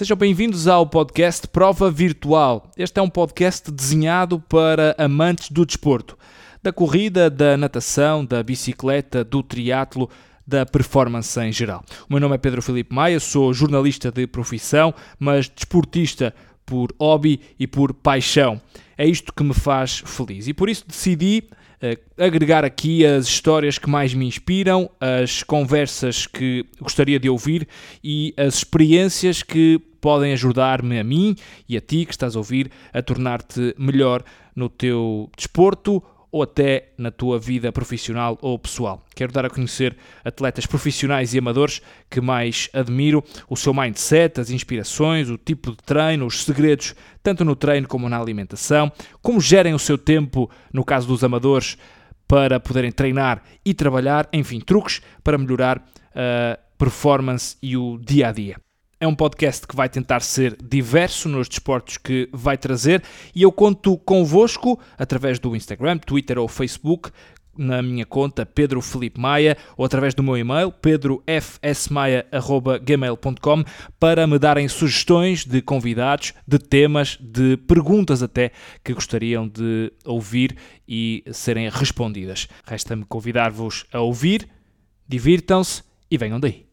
Sejam bem-vindos ao podcast Prova Virtual. Este é um podcast desenhado para amantes do desporto, da corrida, da natação, da bicicleta, do triatlo, da performance em geral. O meu nome é Pedro Filipe Maia, sou jornalista de profissão, mas desportista por hobby e por paixão. É isto que me faz feliz e por isso decidi uh, agregar aqui as histórias que mais me inspiram, as conversas que gostaria de ouvir e as experiências que podem ajudar-me a mim e a ti que estás a ouvir a tornar-te melhor no teu desporto ou até na tua vida profissional ou pessoal. Quero dar a conhecer atletas profissionais e amadores que mais admiro, o seu mindset, as inspirações, o tipo de treino, os segredos, tanto no treino como na alimentação, como gerem o seu tempo, no caso dos amadores, para poderem treinar e trabalhar, enfim, truques para melhorar a performance e o dia a dia. É um podcast que vai tentar ser diverso nos desportos que vai trazer e eu conto convosco através do Instagram, Twitter ou Facebook na minha conta Pedro Felipe Maia ou através do meu e-mail pedrofsmaia.gmail.com para me darem sugestões de convidados, de temas, de perguntas até que gostariam de ouvir e serem respondidas. Resta-me convidar-vos a ouvir, divirtam-se e venham daí.